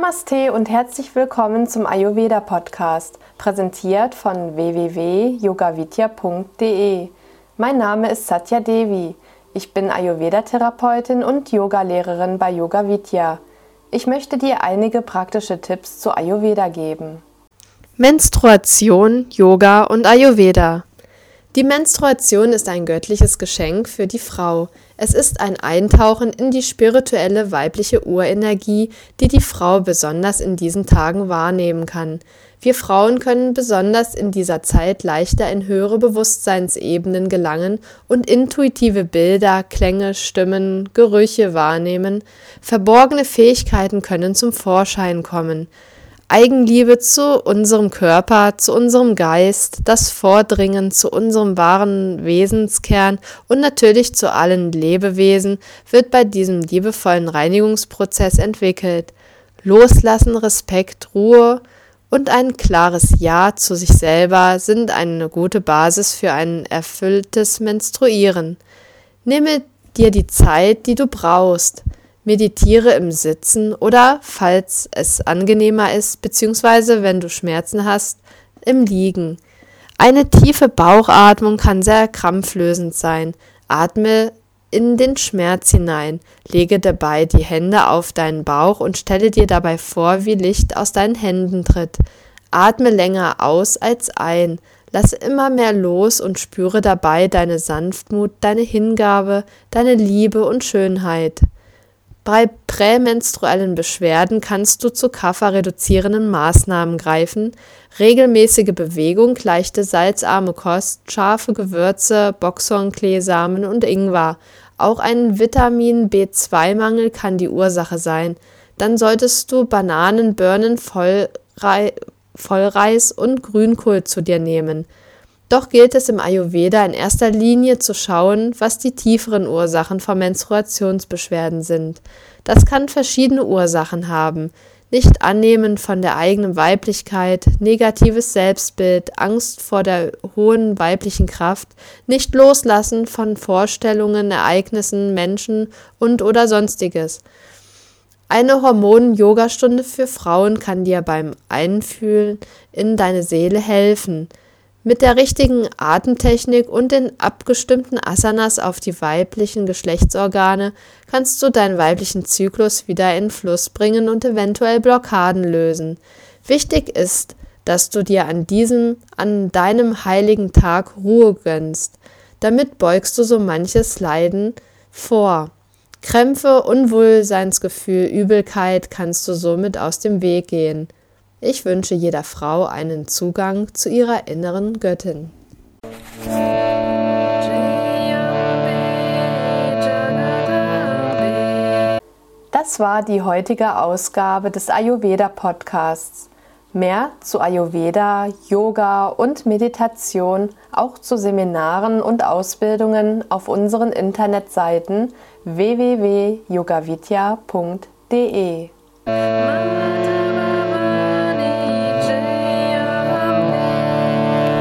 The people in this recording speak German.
Namaste und herzlich willkommen zum Ayurveda Podcast, präsentiert von www.yogavidya.de. Mein Name ist Satya Devi. Ich bin Ayurveda-Therapeutin und Yogalehrerin bei Yoga Vidya. Ich möchte dir einige praktische Tipps zu Ayurveda geben. Menstruation, Yoga und Ayurveda. Die Menstruation ist ein göttliches Geschenk für die Frau. Es ist ein Eintauchen in die spirituelle weibliche Urenergie, die die Frau besonders in diesen Tagen wahrnehmen kann. Wir Frauen können besonders in dieser Zeit leichter in höhere Bewusstseinsebenen gelangen und intuitive Bilder, Klänge, Stimmen, Gerüche wahrnehmen. Verborgene Fähigkeiten können zum Vorschein kommen. Eigenliebe zu unserem Körper, zu unserem Geist, das Vordringen zu unserem wahren Wesenskern und natürlich zu allen Lebewesen wird bei diesem liebevollen Reinigungsprozess entwickelt. Loslassen, Respekt, Ruhe und ein klares Ja zu sich selber sind eine gute Basis für ein erfülltes Menstruieren. Nehme dir die Zeit, die du brauchst. Meditiere im Sitzen oder, falls es angenehmer ist, beziehungsweise wenn du Schmerzen hast, im Liegen. Eine tiefe Bauchatmung kann sehr krampflösend sein. Atme in den Schmerz hinein, lege dabei die Hände auf deinen Bauch und stelle dir dabei vor, wie Licht aus deinen Händen tritt. Atme länger aus als ein, lasse immer mehr los und spüre dabei deine Sanftmut, deine Hingabe, deine Liebe und Schönheit. Bei prämenstruellen Beschwerden kannst du zu kafferreduzierenden Maßnahmen greifen. Regelmäßige Bewegung, leichte salzarme Kost, scharfe Gewürze, Boxhornkleesamen und Ingwer. Auch ein Vitamin B2-Mangel kann die Ursache sein. Dann solltest du Bananen, Birnen, Vollrei Vollreis und Grünkohl zu dir nehmen. Doch gilt es im Ayurveda in erster Linie zu schauen, was die tieferen Ursachen von Menstruationsbeschwerden sind. Das kann verschiedene Ursachen haben. Nicht annehmen von der eigenen Weiblichkeit, negatives Selbstbild, Angst vor der hohen weiblichen Kraft, nicht loslassen von Vorstellungen, Ereignissen, Menschen und oder sonstiges. Eine Hormonen-Yoga-Stunde für Frauen kann dir beim Einfühlen in deine Seele helfen. Mit der richtigen Atemtechnik und den abgestimmten Asanas auf die weiblichen Geschlechtsorgane kannst du deinen weiblichen Zyklus wieder in Fluss bringen und eventuell Blockaden lösen. Wichtig ist, dass du dir an diesem, an deinem heiligen Tag Ruhe gönnst. Damit beugst du so manches Leiden vor. Krämpfe, Unwohlseinsgefühl, Übelkeit kannst du somit aus dem Weg gehen. Ich wünsche jeder Frau einen Zugang zu ihrer inneren Göttin. Das war die heutige Ausgabe des Ayurveda Podcasts. Mehr zu Ayurveda, Yoga und Meditation, auch zu Seminaren und Ausbildungen auf unseren Internetseiten www.yogavidya.de.